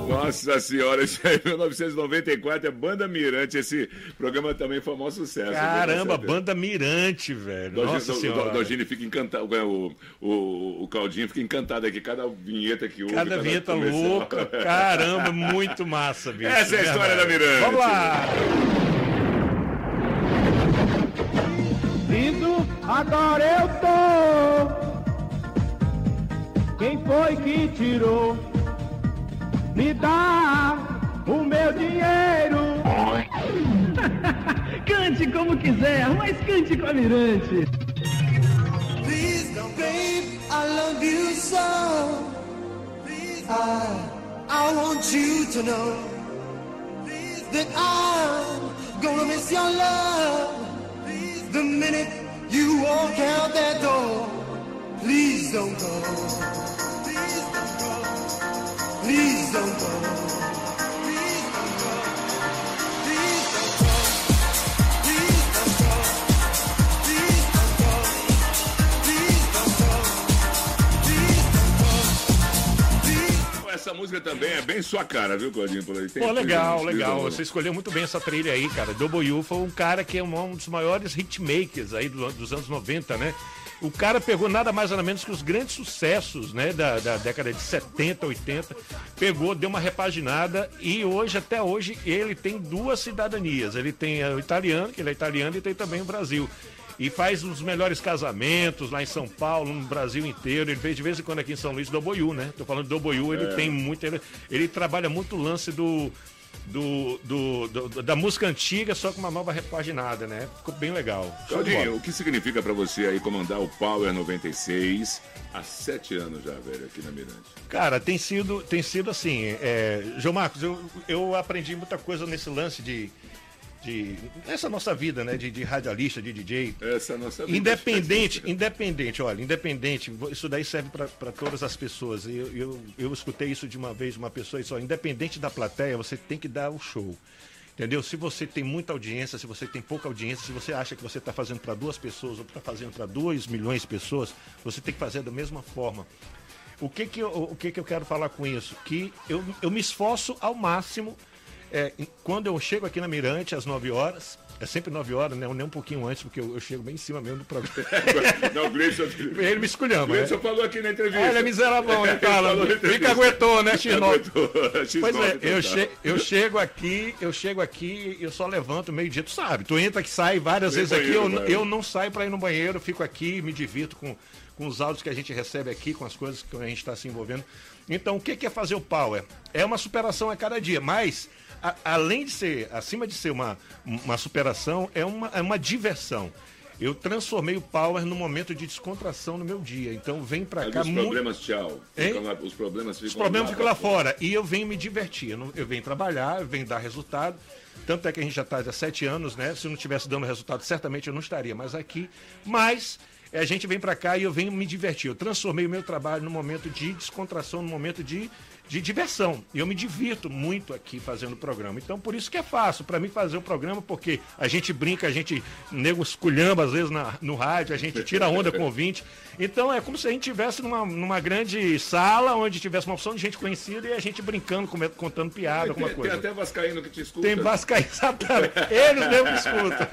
Nossa senhora, isso aí, 1994, é Banda Mirante. Esse programa também foi um maior sucesso. Caramba, banda Mirante, velho. Dogine- Nossa o- o senhora. Dogine fica encantado, o, o, o Claudinho fica encantado aqui, cada vinheta que ouve. Cada vinheta comercial. louca, caramba, muito massa, bicho. Essa é a história da Verdade. Mirante. Vamos lá. Indo, agora eu tô. Quem foi que tirou? Me dá o meu dinheiro. Cante como quiser, mas cante com a Mirante. Please, babe, I love you so. I, I want you to know that I'm gonna miss your love the minute You walk out that door. Please don't go. Please don't go. Please Essa música também é bem sua cara, viu, Claudinho? Por aí. Tem- Pô, legal, tem- legal. Você escolheu muito bem essa trilha aí, cara. W foi um cara que é um dos maiores hitmakers aí do- dos anos 90, né? O cara pegou nada mais nada menos que os grandes sucessos, né, da, da década de 70, 80, pegou, deu uma repaginada e hoje, até hoje, ele tem duas cidadanias. Ele tem o italiano, que ele é italiano, e tem também o Brasil. E faz os melhores casamentos lá em São Paulo, no Brasil inteiro. Ele fez de vez em quando aqui em São Luís do Boiú, né? Tô falando do Boiú, ele É. tem muito. Ele, ele trabalha muito o lance do, do, do- do- da música antiga, só com uma nova repaginada, né? Ficou bem legal. Claudinho, o que significa pra você aí comandar o Power 96 há sete anos já, velho, aqui na Mirante? Cara, tem sido, tem sido assim. É, João Marcos, eu, eu aprendi muita coisa nesse lance de. De essa nossa vida, né? De, de radialista, de DJ. Essa é a nossa vida. Independente, independente, olha, independente, isso daí serve para todas as pessoas. Eu, eu, eu escutei isso de uma vez, uma pessoa, isso, ó, independente da plateia, você tem que dar o show. Entendeu? Se você tem muita audiência, se você tem pouca audiência, se você acha que você está fazendo para duas pessoas ou está fazendo para 2 milhões de pessoas, você tem que fazer da mesma forma. O que que eu, o que que eu quero falar com isso? Que eu, eu me esforço ao máximo. É, quando eu chego aqui na Mirante às 9 horas, é sempre 9 horas, né? Nem um pouquinho antes, porque eu, eu chego bem em cima mesmo do programa. Não, o Gleison... Ele me esculhamba, O? Gleison falou aqui na entrevista. Ah, ele é miserável, né, cara? Fica aguentou, né, X9? Aguentou. X9 Pois é, eu, total. che eu chego aqui, eu chego aqui, eu só levanto meio-dia, tu sabe. Tu entra que sai várias Vem vezes aqui, banheiro, eu, vai. eu não saio pra ir no banheiro, fico aqui, me divirto com, com os áudios que a gente recebe aqui, com as coisas que a gente está se envolvendo. Então, o que que é fazer o Power? É uma superação a cada dia, mas a- além de ser, acima de ser uma, uma superação, é uma, é uma diversão. Eu transformei o Power num momento de descontração no meu dia. Então vem pra Ali cá os muito. problemas, tchau. Hein? Ficam lá- os problemas ficam Os problemas ficam lá fora. E eu venho me divertir. Eu, não- eu venho trabalhar, eu venho dar resultado. Tanto é que a gente já está há sete anos, né? Se eu não tivesse dando resultado, certamente eu não estaria mais aqui. Mas eh, a gente vem para cá e eu venho me divertir. Eu transformei o meu trabalho num momento de descontração, num momento de, de diversão. E eu me divirto muito aqui fazendo o programa. Então, por isso que é fácil para mim fazer o programa, porque a gente brinca, a gente nego esculhamba às vezes na- no rádio, a gente tira onda com o ouvinte. Então, é como se a gente estivesse numa, numa grande sala onde tivesse uma opção de gente conhecida e a gente brincando, contando piada, alguma coisa. tem até Vascaíno que te escuta. Tem Vascaíno, exatamente. Eles mesmo escutam.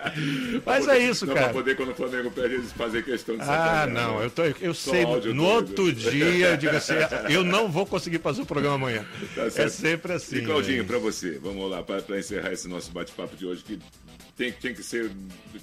Mas é isso, não, cara. Pra poder, quando o Flamengo perde, eles fazem questão de Ah, não, né? eu, tô, eu Só sei. No outro dia, eu digo assim, eu não vou conseguir fazer o programa amanhã. Tá é sempre assim. E Claudinho, né? pra você, vamos lá, pra encerrar esse nosso bate-papo de hoje, que tem, tem que ser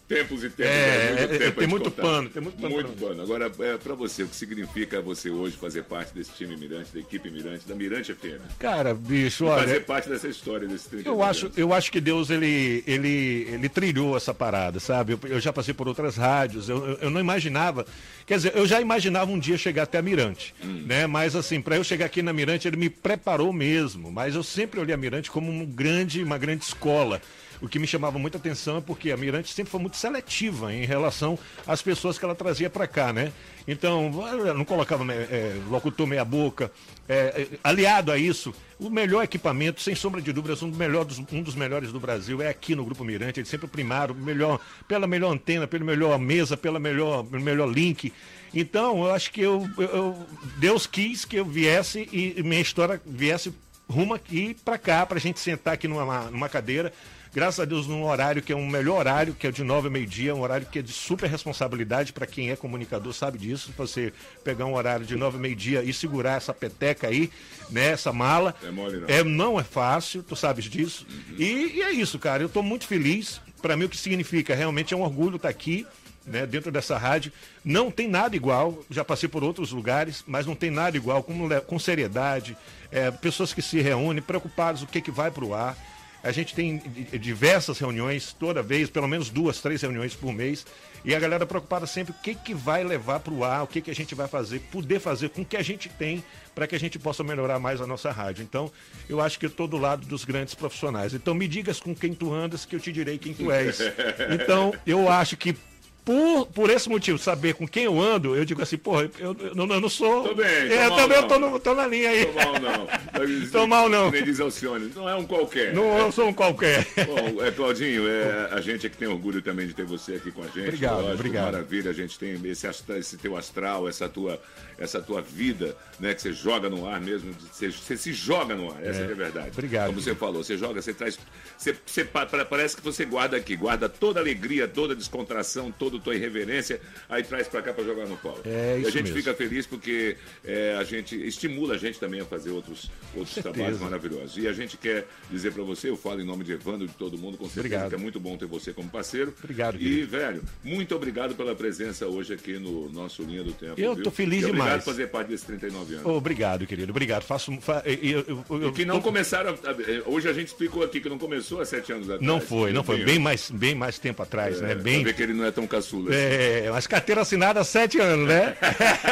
tempos e tempos. É, né? é, tempo tem muito contar. pano, tem muito pano Muito pano. Agora, é, pra você, o que significa você hoje fazer parte desse time Mirante, da equipe Mirante, da Mirante FM? Cara, bicho, E fazer olha. parte dessa história desse 30 Eu acho, eu acho que Deus ele, ele, ele trilhou essa parada, sabe? Eu, eu já passei por outras rádios, eu, eu- eu não imaginava. Quer dizer, eu já imaginava um dia chegar até a Mirante, né? Mas assim, para eu chegar aqui na Mirante, ele me preparou mesmo. Mas eu sempre olhei a Mirante como um grande, uma grande escola. O que me chamava muita atenção é porque a Mirante sempre foi muito seletiva em relação às pessoas que ela trazia para cá, né? Então, não colocava né, é, locutor meia boca. É, é, aliado a isso, o melhor equipamento, sem sombra de dúvidas, um, melhor dos, um dos melhores do Brasil é aqui no Grupo Mirante. Eles sempre primaram melhor, pela melhor antena, pela melhor mesa, pela melhor, pelo melhor link. Então, eu acho que eu, eu- eu- Deus quis que eu viesse e e minha história viesse rumo aqui para cá, para a gente sentar aqui numa, numa cadeira. Graças a Deus, num horário que é um melhor horário, que é de 9 a meio-dia, um horário que é de super responsabilidade para quem é comunicador, sabe disso. Você pegar um horário de 9 a meio-dia e segurar essa peteca aí, né, essa mala. É mole, não. É, não é fácil, tu sabes disso. E, e é isso, cara. Eu estou muito feliz. Para mim, o que significa realmente é um orgulho estar aqui, né, dentro dessa rádio. Não tem nada igual. Já passei por outros lugares, mas não tem nada igual. Com, com seriedade, é, pessoas que se reúnem, preocupadas o que, que vai para o ar. A gente tem di- diversas reuniões, toda vez, pelo menos duas, três reuniões por mês. E a galera preocupada sempre o que, que vai levar para o ar, o que, que a gente vai fazer, poder fazer com o que a gente tem para que a gente possa melhorar mais a nossa rádio. Então, eu acho que eu estou do lado dos grandes profissionais. Então, me digas com quem tu andas que eu te direi quem tu és. Então, eu acho que por, por esse motivo, saber com quem eu ando, eu digo assim, porra, eu, eu, não- eu não sou. Tô bem, tô é, mal também eu não. tô, no- tô na linha aí. Tô mal não. Tô mal não. Nem diz Alcione, não é um qualquer. Não, eu sou um qualquer. Bom, é, Claudinho, é, a gente é que tem orgulho também de ter você aqui com a gente. Obrigado, obrigado. Maravilha, a gente tem esse, esse teu astral, essa tua, essa tua vida, né? Que você joga no ar mesmo, você, você se joga no ar, essa É, é a verdade. obrigado. Como você falou, você joga, você traz. Você, você pa- pa- parece que você guarda aqui, guarda toda a alegria, toda a descontração, toda a tua irreverência, aí traz pra cá pra jogar no colo. É e a isso gente mesmo. fica feliz porque é, a gente estimula a gente também a fazer outros, outros Certeza. trabalhos maravilhosos. E a gente quer dizer pra você, eu falo em nome de Evandro, de todo mundo, com certeza Obrigado. que é muito bom ter você como parceiro. Obrigado, E, querido. velho, muito obrigado pela presença hoje aqui no nosso Linha do Tempo. Eu viu? tô feliz e Obrigado demais. por fazer parte desses 39 anos. Obrigado, querido. Obrigado. Faço. fa- eu- eu- eu- E que não tô- começaram. a- a- Hoje a gente explicou aqui que não começou há sete anos atrás. Não foi, não foi. Bem, mais, bem mais tempo atrás, né? é, Bem. pra ver que ele não é tão assim. É, mas carteira assinada há sete anos, né?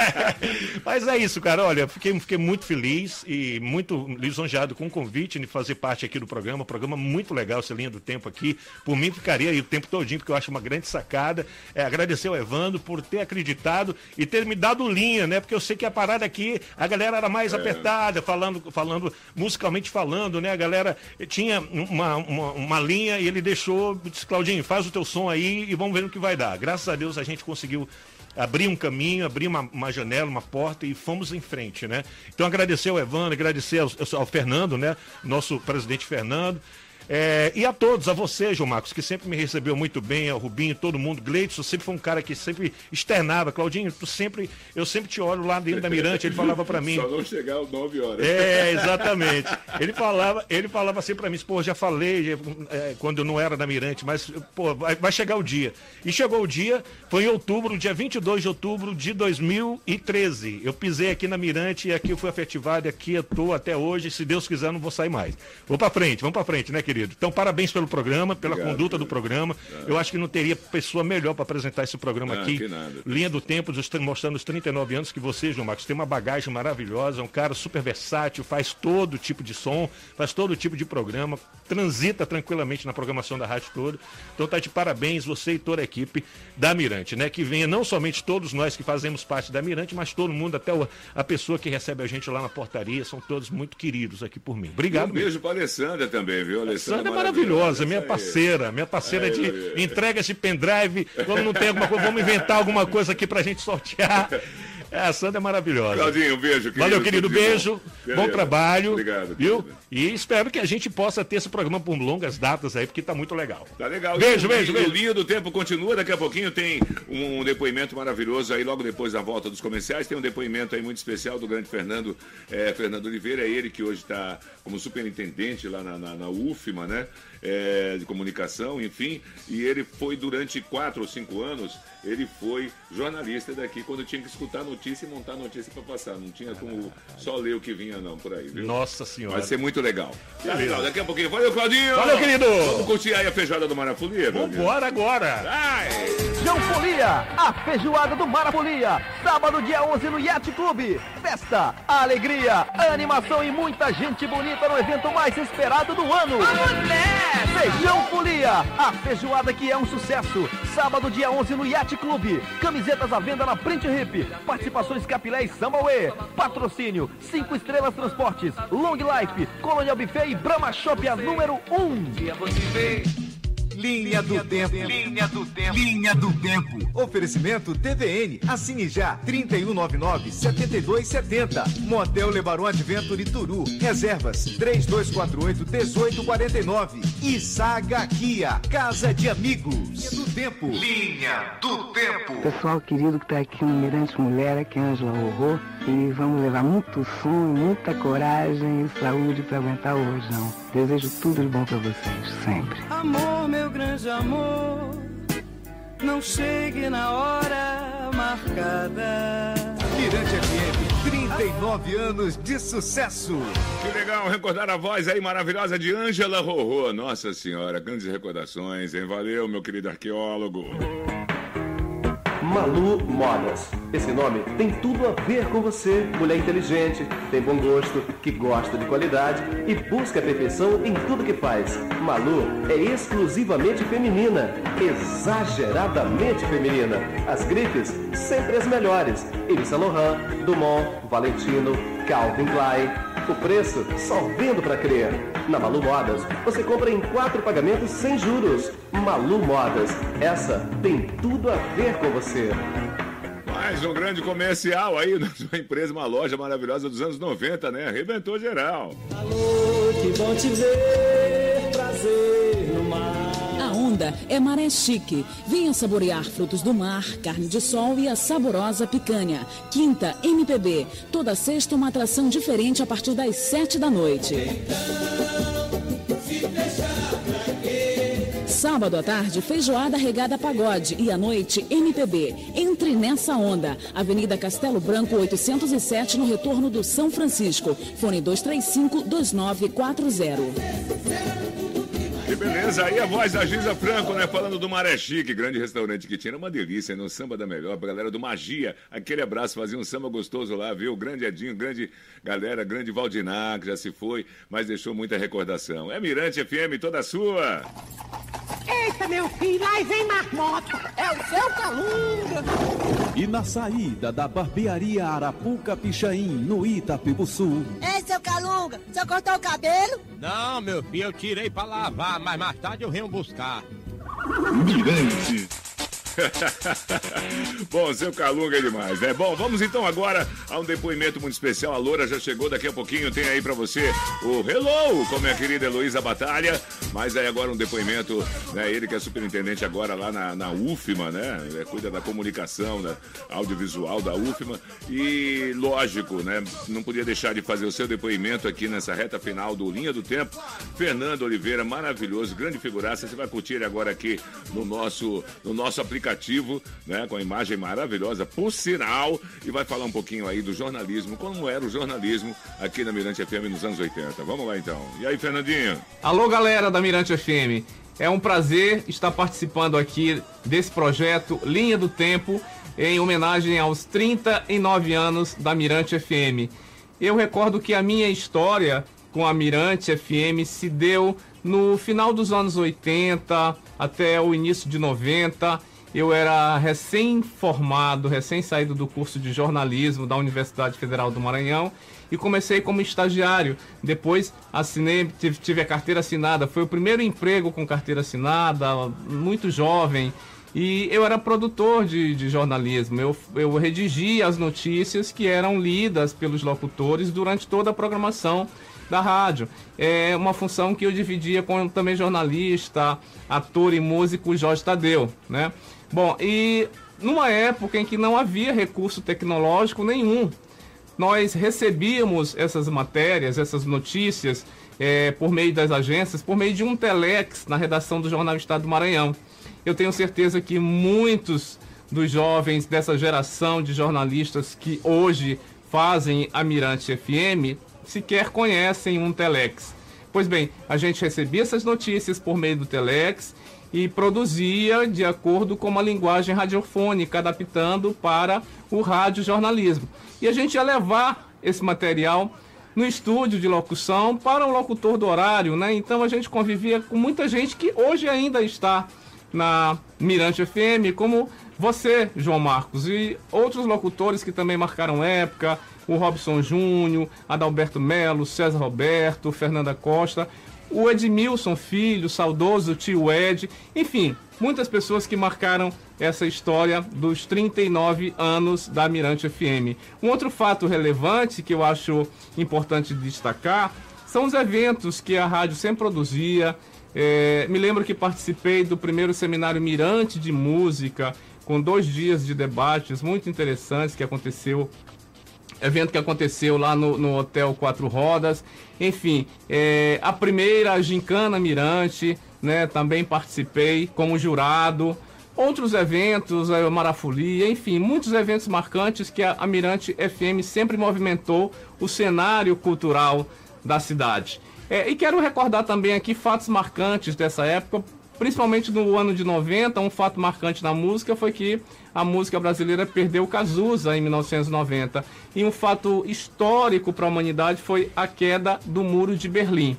mas é isso, cara. Olha, fiquei, fiquei muito feliz e muito lisonjeado com o convite de fazer parte aqui do programa. Programa muito legal, essa linha do tempo aqui. Por mim, ficaria aí o tempo todinho, porque eu acho uma grande sacada. É, agradecer ao Evandro por ter acreditado e ter me dado linha, né? Porque eu sei que a parada aqui, a galera era mais apertada, falando, falando, musicalmente falando, né? A galera tinha uma, uma, uma linha e ele deixou, disse, Claudinho, faz o teu som aí e vamos ver no que vai dar. Graças a Deus a gente conseguiu abrir um caminho, abrir uma, uma janela, uma porta e fomos em frente, né? Então agradecer ao Evandro, agradecer ao, ao Fernando, né? Nosso presidente Fernando. É, e a todos, a você, João Marcos, que sempre me recebeu muito bem, ao Rubinho, todo mundo, Gleidson, sempre foi um cara que sempre externava, Claudinho, tu sempre, eu sempre te olho lá dentro da Mirante, ele falava pra mim. Só não chegar às 9 horas. É, exatamente. Ele falava, ele falava assim pra mim, pô, já falei já, é, quando eu não era da Mirante, mas, pô, vai, vai chegar o dia. E chegou o dia, foi em outubro, dia 22 de outubro de 2013. Eu pisei aqui na Mirante e aqui eu fui afetivado e aqui eu tô até hoje. Se Deus quiser, não vou sair mais. Vou pra frente, vamos pra frente, né, querido? Então, parabéns pelo programa, pela Obrigado, conduta do programa. Eu acho que não teria pessoa melhor pra apresentar esse programa Ah, aqui. Linha do Tempo, mostrando os 39 anos que você, João Marcos, tem uma bagagem maravilhosa, é um cara super versátil, faz todo tipo de som, faz todo tipo de programa, transita tranquilamente na programação da rádio toda. Então tá de parabéns você e toda a equipe da Mirante, né? Que venha não somente todos nós que fazemos parte da Mirante, mas todo mundo, até a pessoa que recebe a gente lá na portaria, são todos muito queridos aqui por mim. E Obrigado. um beijo pra Alessandra também, viu? Sandra é maravilhosa, minha aí. parceira, minha parceira de aí. entrega de pendrive. Quando não tem alguma coisa, vamos inventar alguma coisa aqui pra gente sortear. É, a Sandra é maravilhosa. Claudinho, um beijo, querido. Valeu, querido, bom. beijo, bom Beleza. trabalho. Obrigado, Viu? querido. E espero que a gente possa ter esse programa por longas datas aí, porque tá muito legal. Tá legal. Beijo, E o- beijo, e beijo. O Linha do Tempo continua, daqui a pouquinho tem um depoimento maravilhoso aí, logo depois da volta dos comerciais, tem um depoimento aí muito especial do grande Fernando, eh, Fernando Oliveira, é ele que hoje está como superintendente lá na, na, na UFMA, né? Eh, de comunicação, enfim, e ele foi durante quatro ou cinco anos, ele foi jornalista daqui, quando tinha que escutar a notícia e montar a notícia para passar, não tinha como só ler o que vinha não, por aí, viu? Nossa senhora. Vai ser muito legal. Tá legal, daqui a pouquinho. Valeu, Claudinho! Valeu, querido! Vamos curtir aí a feijoada do Marafolia? Vambora agora! Vai! João Folia, a feijoada do Marafolia. Sábado, dia 11, no Yacht Clube. Festa, alegria, animação e muita gente bonita no evento mais esperado do ano. Feijão Folia, a feijoada que é um sucesso. Sábado, dia 11, no Yacht Clube. Camisetas à venda na Print Hip. Participações Capilé e Sambaue. Patrocínio, 5 Estrelas Transportes, Long Life, Colonial Buffet e Brahma Shop, a número 1. Linha do Tempo. Linha do Tempo. Linha do Tempo. Oferecimento TVN. Assine já. 3199-7270. Motel Lebaron Adventure Turu. Reservas 3248-1849. E Saga Kia. Casa de Amigos. Linha do Tempo. Linha do Tempo. Pessoal querido que está aqui no Mirante Mulher, aqui é Ângela Rorô, e vamos levar muito som, muita coragem e saúde para aguentar o rojão. Desejo tudo de bom para vocês, sempre. Amor, meu grande amor, não chegue na hora marcada. Mirante FM. 39 anos de sucesso. Que legal recordar a voz aí maravilhosa de Ângela Rorô. Nossa senhora, grandes recordações, hein? Valeu, meu querido arqueólogo. Malu Modas. Esse nome tem tudo a ver com você, mulher inteligente, tem bom gosto, que gosta de qualidade e busca a perfeição em tudo que faz. Malu é exclusivamente feminina, exageradamente feminina. As grifes sempre as melhores. Yves Saint Laurent, Dumont, Valentino, Calvin Klein. O preço só vendo pra crer. Na Malu Modas, você compra em quatro pagamentos sem juros. Malu Modas, essa tem tudo a ver com você. Mais um grande comercial aí da sua empresa, uma loja maravilhosa dos anos 90, né? Arrebentou geral. Alô, que bom te ver, prazer. A onda é Maré Chique. Venha saborear frutos do mar, carne de sol e a saborosa picanha. Quinta, MPB. Toda sexta, uma atração diferente a partir das sete da noite. Sábado à tarde, feijoada regada pagode e à noite, MPB. Entre nessa onda. Avenida Castelo Branco, 807, no retorno do São Francisco. Fone 235-2940. Que beleza, aí a voz da Giza Franco, né? Falando do Maré Chique, grande restaurante que tinha. Uma delícia, no samba da melhor, pra galera do Magia. Aquele abraço, fazia um samba gostoso lá, viu? Grande Edinho, grande galera, grande Valdinar, que já se foi, mas deixou muita recordação. É Mirante FM, toda sua. Eita, meu filho, lá vem marmota. É o seu calunga. E na saída da barbearia Arapuca Pichain, no Itapibuçu. Ei, seu Calunga, você cortou o cabelo? Não, meu filho, eu tirei pra lavar, mas mais tarde eu venho buscar. Mirante. Bom, seu Calunga é demais, né? Bom, vamos então agora a um depoimento muito especial. A Loura já chegou daqui a pouquinho. Tem aí pra você o Hello com minha querida Heloísa Batalha. Mas aí agora um depoimento, né? Ele que é superintendente agora lá na, na UFMA, né? Ele cuida da comunicação, da audiovisual da UFMA. E lógico, né? Não podia deixar de fazer o seu depoimento aqui nessa reta final do Linha do Tempo. Fernando Oliveira, maravilhoso, grande figuraça. Você vai curtir agora aqui no nosso, no nosso aplicativo, né? Com a imagem maravilhosa, por sinal. E vai falar um pouquinho aí do jornalismo, como era o jornalismo aqui na Mirante FM nos anos 80. Vamos lá então. E aí, Fernandinho? Alô, galera da Mirante FM. É um prazer estar participando aqui desse projeto Linha do Tempo, em homenagem aos 39 anos da Mirante FM. Eu recordo que a minha história com a Mirante FM se deu no final dos anos 80 até o início de 90. Eu era recém-formado, recém-saído do curso de jornalismo da Universidade Federal do Maranhão e comecei como estagiário. Depois assinei, tive, a carteira assinada. Foi o primeiro emprego com carteira assinada, muito jovem. E eu era produtor de, de jornalismo. Eu, eu redigia as notícias que eram lidas pelos locutores durante toda a programação da rádio. É uma função que eu dividia com também jornalista, ator e músico Jorge Tadeu, né? Bom, e numa época em que não havia recurso tecnológico nenhum, nós recebíamos essas matérias, essas notícias, é, por meio das agências, por meio de um telex na redação do Jornal Estado do Maranhão. Eu tenho certeza que muitos dos jovens dessa geração de jornalistas que hoje fazem a Mirante FM sequer conhecem um telex. Pois bem, a gente recebia essas notícias por meio do telex e produzia de acordo com uma linguagem radiofônica, adaptando para o radiojornalismo. E a gente ia levar esse material no estúdio de locução para o locutor do horário, né? Então a gente convivia com muita gente que hoje ainda está na Mirante FM, como você, João Marcos, e outros locutores que também marcaram época, o Robson Júnior, Adalberto Melo, César Roberto, Fernanda Costa, o Edmilson Filho, saudoso tio Ed, enfim, muitas pessoas que marcaram essa história dos 39 anos da Mirante FM. Um outro fato relevante que eu acho importante destacar são os eventos que a rádio sempre produzia. É, me lembro que participei do primeiro seminário Mirante de Música, com dois dias de debates muito interessantes que aconteceu evento que aconteceu lá no, no Hotel Quatro Rodas. Enfim, é, a primeira Gincana Mirante, né? Também participei como jurado. Outros eventos, a Marafolia, enfim, muitos eventos marcantes que a, Mirante FM sempre movimentou o cenário cultural da cidade. É, e quero recordar também aqui fatos marcantes dessa época, Principalmente no ano de 90, um fato marcante na música foi que a música brasileira perdeu o Cazuza em 1990. E um fato histórico para a humanidade foi a queda do Muro de Berlim.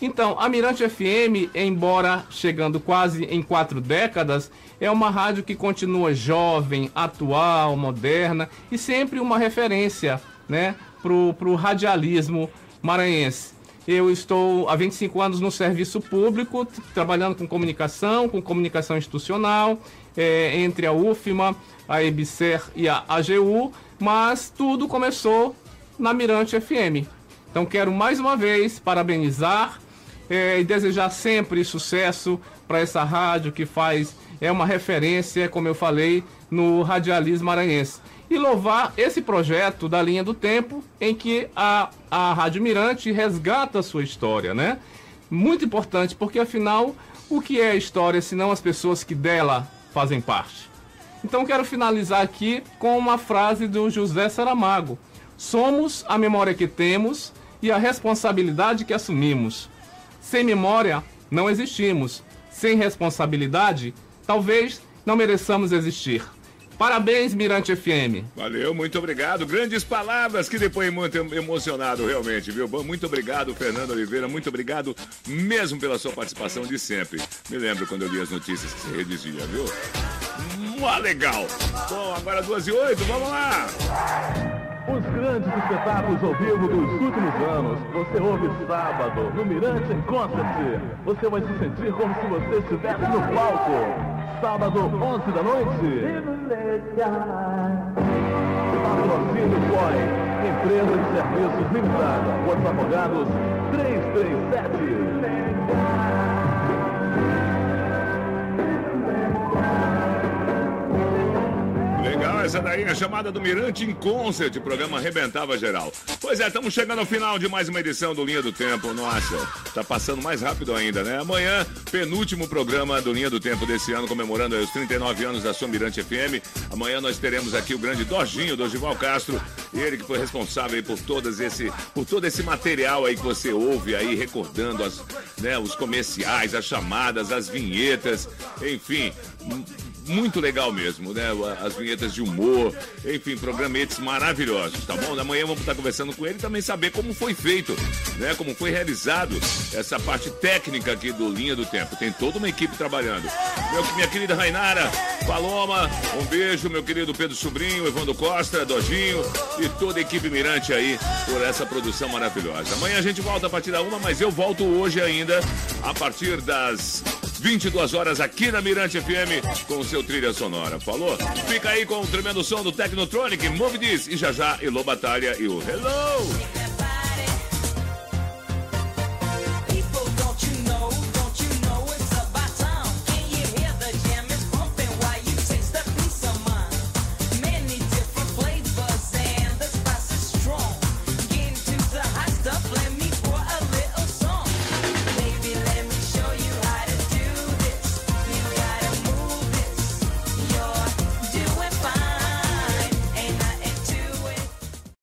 Então, a Mirante FM, embora chegando quase em quatro décadas, é uma rádio que continua jovem, atual, moderna e sempre uma referência né, para o radialismo maranhense. Eu estou há 25 anos no serviço público, trabalhando com comunicação, com comunicação institucional, eh, entre a UFMA, a EBSER e a AGU, mas tudo começou na Mirante FM. Então quero mais uma vez parabenizar eh, e desejar sempre sucesso para essa rádio que faz, é uma referência, como eu falei, no radialismo maranhense. E louvar esse projeto da linha do tempo, em que a, a Rádio Mirante resgata a sua história, né? Muito importante, porque afinal, o que é a história senão as pessoas que dela fazem parte? Então quero finalizar aqui com uma frase do José Saramago. Somos a memória que temos e a responsabilidade que assumimos. Sem memória, não existimos. Sem responsabilidade, talvez não mereçamos existir. Parabéns, Mirante FM. Valeu, muito obrigado. Grandes palavras, que depoimento em- emocionado, realmente, viu? Muito obrigado, Fernando Oliveira. Muito obrigado mesmo pela sua participação de sempre. Me lembro quando eu li as notícias que você redigia, viu? Mó legal. Bom, agora duas e oito, vamos lá. Os grandes espetáculos ao vivo dos últimos anos. Você ouve sábado no Mirante Concert. Você vai se sentir como se você estivesse no palco. Sábado, 11 da noite. Patrocínio Boy, Empresa de Serviços Limitada. Os Afogados 337. Legal, essa daí é a chamada do Mirante em Concert, programa arrebentava geral. Pois é, estamos chegando ao final de mais uma edição do Linha do Tempo. Nossa, tá passando mais rápido ainda, né? Amanhã, penúltimo programa do Linha do Tempo desse ano, comemorando os 39 anos da sua Mirante FM. Amanhã nós teremos aqui o grande Dojinho, Dorival Castro, ele que foi responsável por, todas esse, por todo esse material aí que você ouve aí, recordando as, né, os comerciais, as chamadas, as vinhetas, enfim muito legal mesmo, né? As vinhetas de humor, enfim, programetes maravilhosos, tá bom? Amanhã vamos estar conversando com ele e também saber como foi feito, né? Como foi realizado essa parte técnica aqui do Linha do Tempo. Tem toda uma equipe trabalhando. Meu, minha querida Rainara, Paloma, um beijo, meu querido Pedro Sobrinho, Evandro Costa, Dojinho e toda a equipe Mirante aí por essa produção maravilhosa. Amanhã a gente volta a partir da uma, mas eu volto hoje ainda a partir das 22 horas aqui na Mirante FM com o seu trilha sonora. Falou? Fica aí com o tremendo som do Technotronic, Move This e já já Elô Batalha e o Hello!